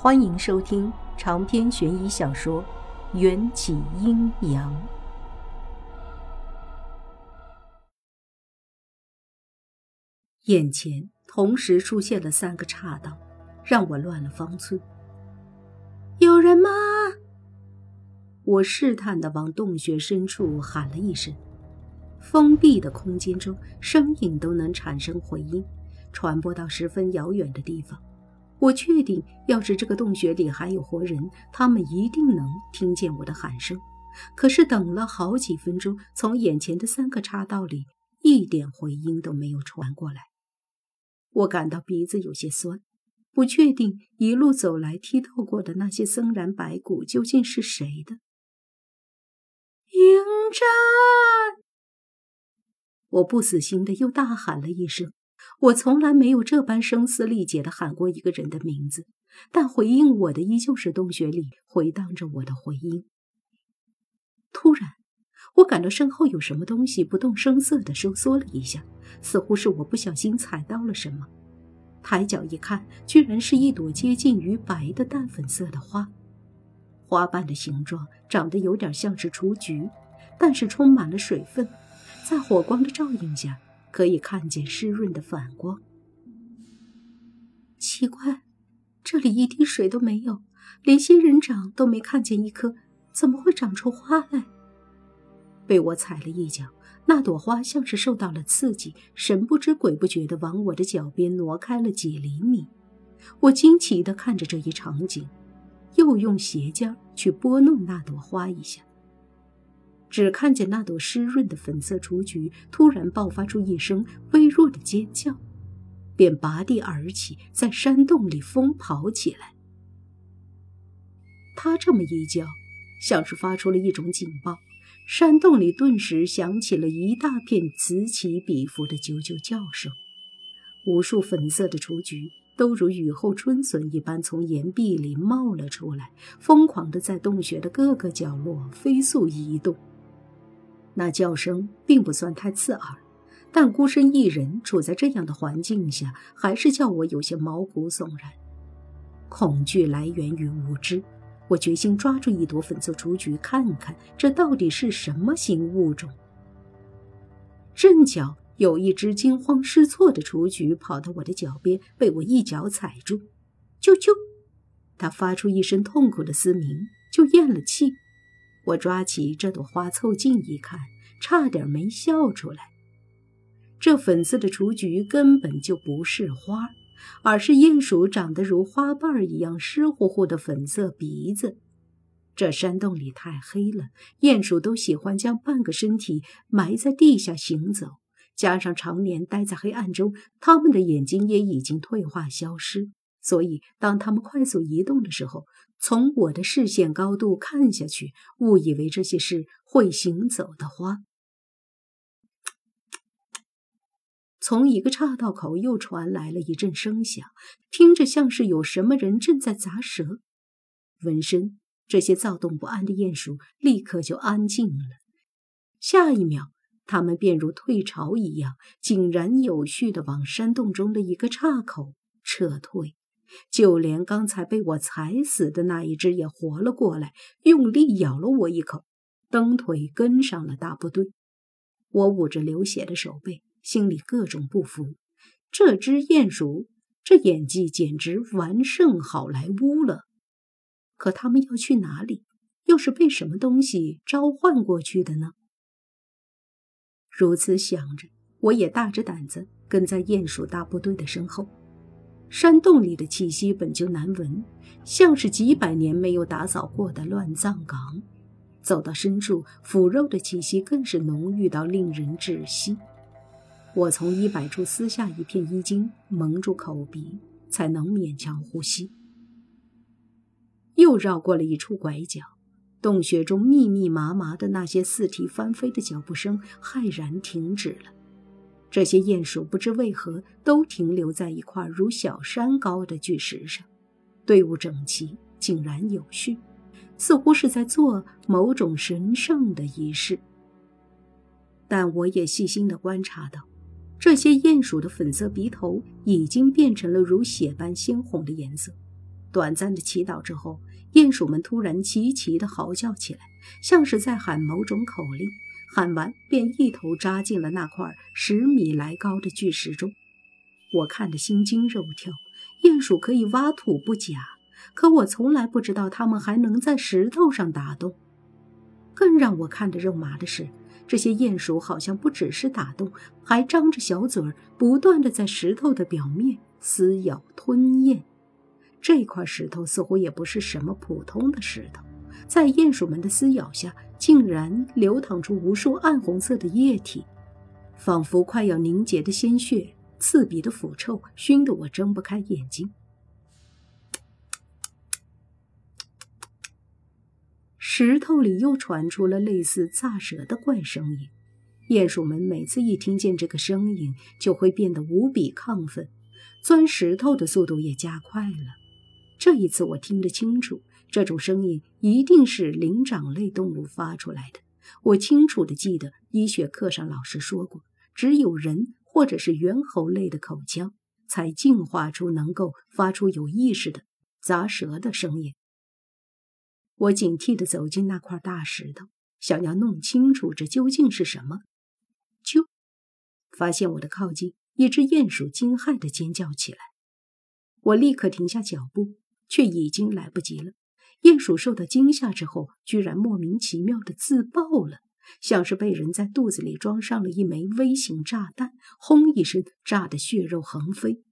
欢迎收听长篇悬疑小说《缘起阴阳》。眼前同时出现了三个岔道，让我乱了方寸。有人吗？我试探的往洞穴深处喊了一声。封闭的空间中，声音都能产生回音，传播到十分遥远的地方。我确定，要是这个洞穴里还有活人，他们一定能听见我的喊声。可是等了好几分钟，从眼前的三个岔道里一点回音都没有传过来。我感到鼻子有些酸，不确定一路走来踢到过的那些森然白骨究竟是谁的。迎战！我不死心的又大喊了一声。我从来没有这般声嘶力竭地喊过一个人的名字，但回应我的依旧是洞穴里回荡着我的回音。突然，我感到身后有什么东西不动声色地收缩了一下，似乎是我不小心踩到了什么。抬脚一看，居然是一朵接近于白的淡粉色的花，花瓣的形状长得有点像是雏菊，但是充满了水分，在火光的照映下。可以看见湿润的反光。奇怪，这里一滴水都没有，连仙人掌都没看见一颗，怎么会长出花来？被我踩了一脚，那朵花像是受到了刺激，神不知鬼不觉地往我的脚边挪开了几厘米。我惊奇地看着这一场景，又用鞋尖去拨弄那朵花一下。只看见那朵湿润的粉色雏菊突然爆发出一声微弱的尖叫，便拔地而起，在山洞里疯跑起来。他这么一叫，像是发出了一种警报，山洞里顿时响起了一大片此起彼伏的啾啾叫声。无数粉色的雏菊都如雨后春笋一般从岩壁里冒了出来，疯狂地在洞穴的各个角落飞速移动。那叫声并不算太刺耳，但孤身一人处在这样的环境下，还是叫我有些毛骨悚然。恐惧来源于无知，我决心抓住一朵粉色雏菊，看看这到底是什么新物种。正巧有一只惊慌失措的雏菊跑到我的脚边，被我一脚踩住，啾啾，它发出一声痛苦的嘶鸣，就咽了气。我抓起这朵花，凑近一看，差点没笑出来。这粉色的雏菊根本就不是花，而是鼹鼠长得如花瓣一样湿乎乎的粉色鼻子。这山洞里太黑了，鼹鼠都喜欢将半个身体埋在地下行走，加上常年待在黑暗中，它们的眼睛也已经退化消失。所以，当它们快速移动的时候，从我的视线高度看下去，误以为这些是会行走的花。从一个岔道口又传来了一阵声响，听着像是有什么人正在砸舌。闻声，这些躁动不安的鼹鼠立刻就安静了。下一秒，它们便如退潮一样，井然有序地往山洞中的一个岔口撤退。就连刚才被我踩死的那一只也活了过来，用力咬了我一口，蹬腿跟上了大部队。我捂着流血的手背，心里各种不服。这只鼹鼠，这演技简直完胜好莱坞了。可他们要去哪里？又是被什么东西召唤过去的呢？如此想着，我也大着胆子跟在鼹鼠大部队的身后。山洞里的气息本就难闻，像是几百年没有打扫过的乱葬岗。走到深处，腐肉的气息更是浓郁到令人窒息。我从衣摆处撕下一片衣襟，蒙住口鼻，才能勉强呼吸。又绕过了一处拐角，洞穴中密密麻麻的那些四蹄翻飞的脚步声骇然停止了。这些鼹鼠不知为何都停留在一块如小山高的巨石上，队伍整齐，井然有序，似乎是在做某种神圣的仪式。但我也细心地观察到，这些鼹鼠的粉色鼻头已经变成了如血般鲜红的颜色，短暂的祈祷之后，鼹鼠们突然齐齐的嚎叫起来，像是在喊某种口令。喊完，便一头扎进了那块十米来高的巨石中。我看得心惊肉跳。鼹鼠可以挖土不假，可我从来不知道它们还能在石头上打洞。更让我看得肉麻的是，这些鼹鼠好像不只是打洞，还张着小嘴儿，不断的在石头的表面撕咬吞咽。这块石头似乎也不是什么普通的石头，在鼹鼠们的撕咬下，竟然流淌出无数暗红色的液体，仿佛快要凝结的鲜血。刺鼻的腐臭熏得我睁不开眼睛。石头里又传出了类似炸蛇的怪声音。鼹鼠们每次一听见这个声音，就会变得无比亢奋，钻石头的速度也加快了。这一次我听得清楚，这种声音一定是灵长类动物发出来的。我清楚的记得医学课上老师说过，只有人。或者是猿猴类的口腔，才进化出能够发出有意识的砸舌的声音。我警惕地走进那块大石头，想要弄清楚这究竟是什么。就发现我的靠近，一只鼹鼠惊骇地尖叫起来。我立刻停下脚步，却已经来不及了。鼹鼠受到惊吓之后，居然莫名其妙的自爆了。像是被人在肚子里装上了一枚微型炸弹，轰一声，炸得血肉横飞。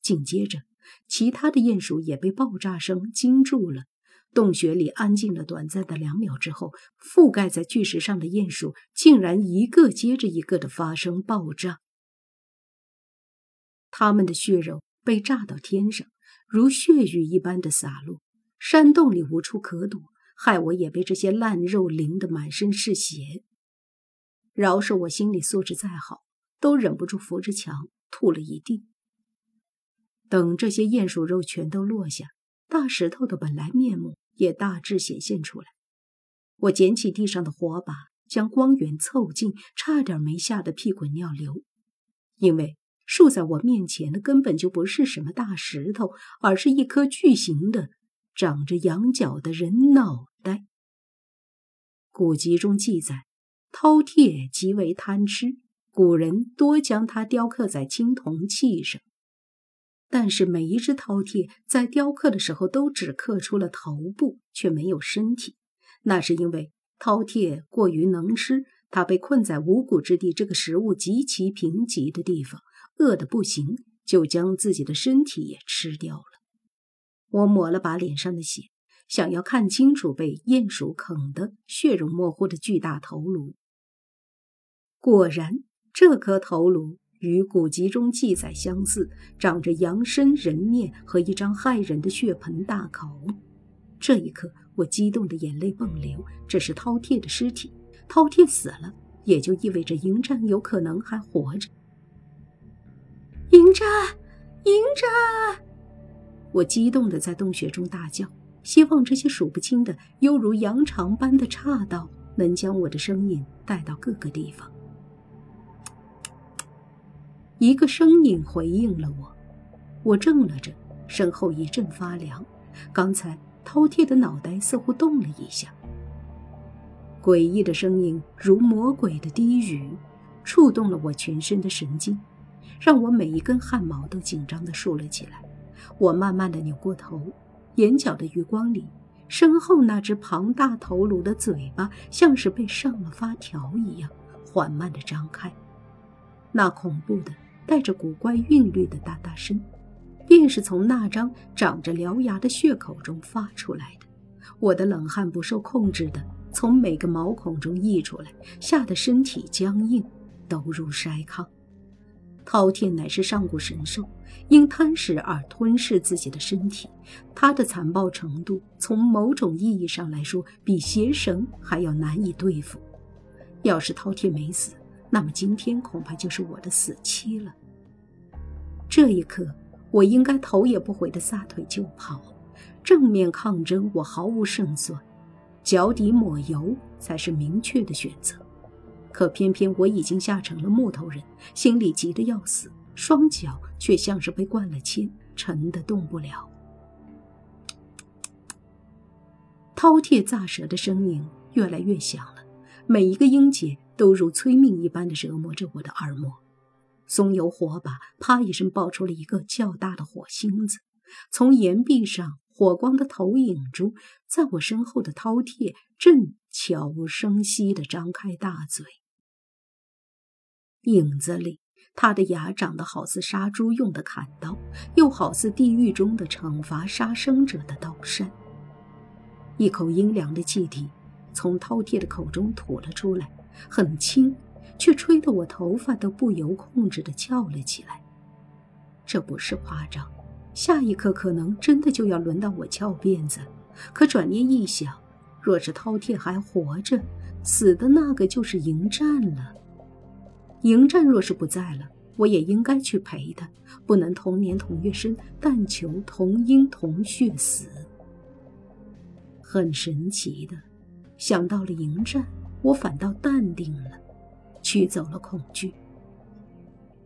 紧接着，其他的鼹鼠也被爆炸声惊住了。洞穴里安静了短暂的两秒之后，覆盖在巨石上的鼹鼠竟然一个接着一个的发生爆炸。他们的血肉被炸到天上，如血雨一般的洒落，山洞里无处可躲。害我也被这些烂肉淋得满身是血。饶是我心理素质再好，都忍不住扶着墙吐了一地。等这些鼹鼠肉全都落下，大石头的本来面目也大致显现出来。我捡起地上的火把，将光源凑近，差点没吓得屁滚尿流。因为竖在我面前的根本就不是什么大石头，而是一颗巨型的、长着羊角的人脑。袋古籍中记载，饕餮极为贪吃，古人多将它雕刻在青铜器上。但是每一只饕餮在雕刻的时候都只刻出了头部，却没有身体。那是因为饕餮过于能吃，它被困在五谷之地这个食物极其贫瘠的地方，饿得不行，就将自己的身体也吃掉了。我抹了把脸上的血。想要看清楚被鼹鼠啃得血肉模糊的巨大头颅，果然，这颗头颅与古籍中记载相似，长着羊身人面和一张骇人的血盆大口。这一刻，我激动的眼泪迸流。这是饕餮的尸体，饕餮死了，也就意味着迎战有可能还活着。迎战，迎战！我激动的在洞穴中大叫。希望这些数不清的犹如羊肠般的岔道能将我的声音带到各个地方。一个声音回应了我，我怔了怔，身后一阵发凉。刚才饕餮的脑袋似乎动了一下。诡异的声音如魔鬼的低语，触动了我全身的神经，让我每一根汗毛都紧张地竖了起来。我慢慢地扭过头。眼角的余光里，身后那只庞大头颅的嘴巴像是被上了发条一样，缓慢地张开。那恐怖的、带着古怪韵律的哒哒声，便是从那张长着獠牙的血口中发出来的。我的冷汗不受控制地从每个毛孔中溢出来，吓得身体僵硬，抖如筛糠。饕餮乃是上古神兽，因贪食而吞噬自己的身体。它的残暴程度，从某种意义上来说，比邪神还要难以对付。要是饕餮没死，那么今天恐怕就是我的死期了。这一刻，我应该头也不回地撒腿就跑。正面抗争，我毫无胜算；脚底抹油，才是明确的选择。可偏偏我已经吓成了木头人，心里急得要死，双脚却像是被灌了铅，沉得动不了。饕餮炸舌的声音越来越响了，每一个音节都如催命一般的折磨着我的耳膜。松油火把啪一声爆出了一个较大的火星子，从岩壁上火光的投影中，在我身后的饕餮正悄无声息地张开大嘴。影子里，他的牙长得好似杀猪用的砍刀，又好似地狱中的惩罚杀生者的刀山。一口阴凉的气体从饕餮的口中吐了出来，很轻。却吹得我头发都不由控制地翘了起来。这不是夸张，下一刻可能真的就要轮到我翘辫子。可转念一想，若是饕餮还活着，死的那个就是迎战了。迎战若是不在了，我也应该去陪他，不能同年同月生，但求同音同血死。很神奇的，想到了迎战，我反倒淡定了。驱走了恐惧。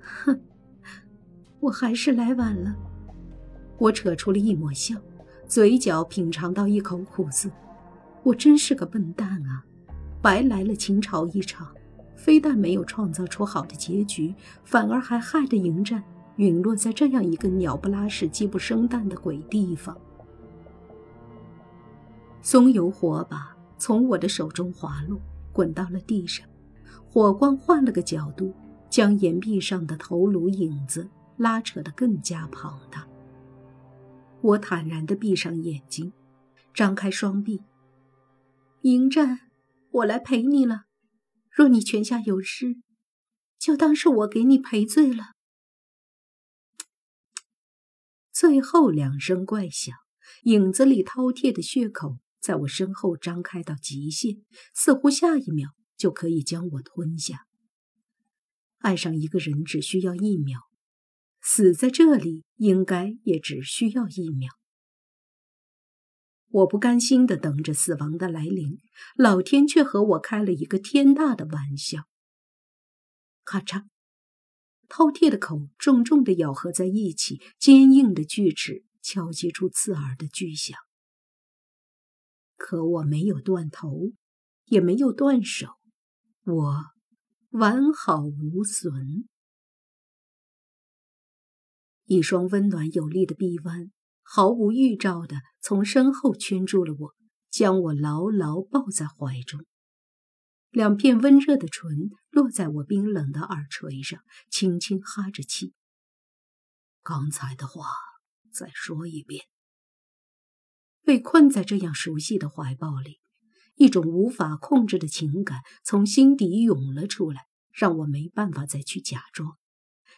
哼，我还是来晚了。我扯出了一抹笑，嘴角品尝到一口苦涩。我真是个笨蛋啊！白来了秦朝一场，非但没有创造出好的结局，反而还害得迎战陨落在这样一个鸟不拉屎、鸡不生蛋的鬼地方。松油火把从我的手中滑落，滚到了地上。火光换了个角度，将岩壁上的头颅影子拉扯得更加庞大。我坦然地闭上眼睛，张开双臂。迎战，我来陪你了。若你泉下有失，就当是我给你赔罪了。最后两声怪响，影子里饕餮的血口在我身后张开到极限，似乎下一秒。就可以将我吞下。爱上一个人只需要一秒，死在这里应该也只需要一秒。我不甘心地等着死亡的来临，老天却和我开了一个天大的玩笑。咔嚓，饕餮的口重重地咬合在一起，坚硬的锯齿敲击出刺耳的巨响。可我没有断头，也没有断手。我完好无损，一双温暖有力的臂弯毫无预兆的从身后圈住了我，将我牢牢抱在怀中。两片温热的唇落在我冰冷的耳垂上，轻轻哈着气。刚才的话再说一遍。被困在这样熟悉的怀抱里。一种无法控制的情感从心底涌了出来，让我没办法再去假装。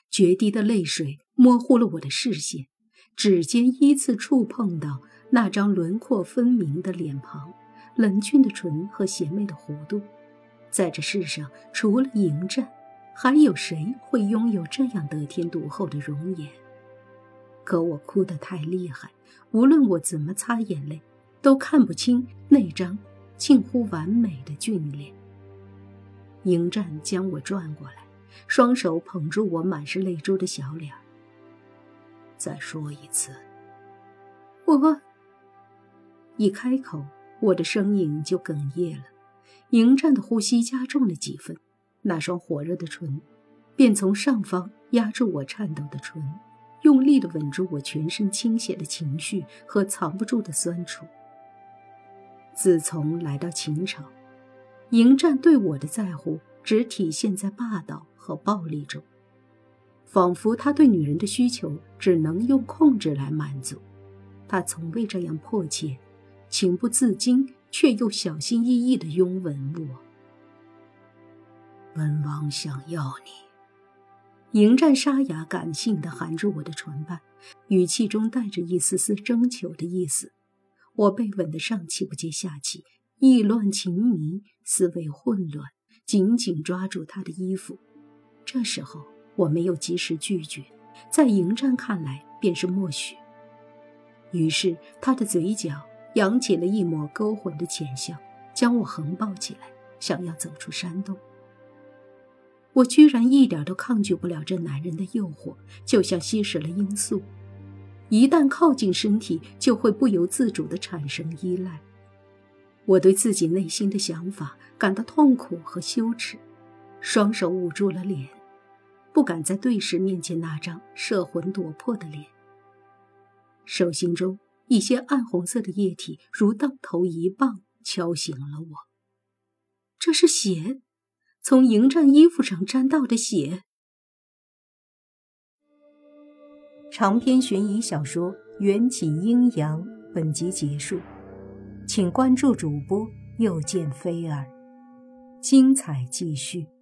决堤的泪水模糊了我的视线，指尖依次触碰到那张轮廓分明的脸庞、冷峻的唇和邪魅的弧度。在这世上，除了迎战，还有谁会拥有这样得天独厚的容颜？可我哭得太厉害，无论我怎么擦眼泪，都看不清那张。近乎完美的俊脸。迎战将我转过来，双手捧住我满是泪珠的小脸。再说一次，我一开口，我的声音就哽咽了。迎战的呼吸加重了几分，那双火热的唇便从上方压住我颤抖的唇，用力的吻住我全身倾泻的情绪和藏不住的酸楚。自从来到秦朝，迎战对我的在乎只体现在霸道和暴力中，仿佛他对女人的需求只能用控制来满足。他从未这样迫切、情不自禁却又小心翼翼地拥吻我。本王想要你，迎战沙哑感性地含住我的唇瓣，语气中带着一丝丝征求的意思。我被吻得上气不接下气，意乱情迷，思维混乱，紧紧抓住他的衣服。这时候我没有及时拒绝，在迎战看来便是默许。于是他的嘴角扬起了一抹勾魂的浅笑，将我横抱起来，想要走出山洞。我居然一点都抗拒不了这男人的诱惑，就像吸食了罂粟。一旦靠近身体，就会不由自主地产生依赖。我对自己内心的想法感到痛苦和羞耻，双手捂住了脸，不敢在对视面前那张摄魂夺魄的脸。手心中一些暗红色的液体如当头一棒敲醒了我。这是血，从迎战衣服上沾到的血。长篇悬疑小说《缘起阴阳》本集结束。请关注主播，又见菲儿，精彩继续。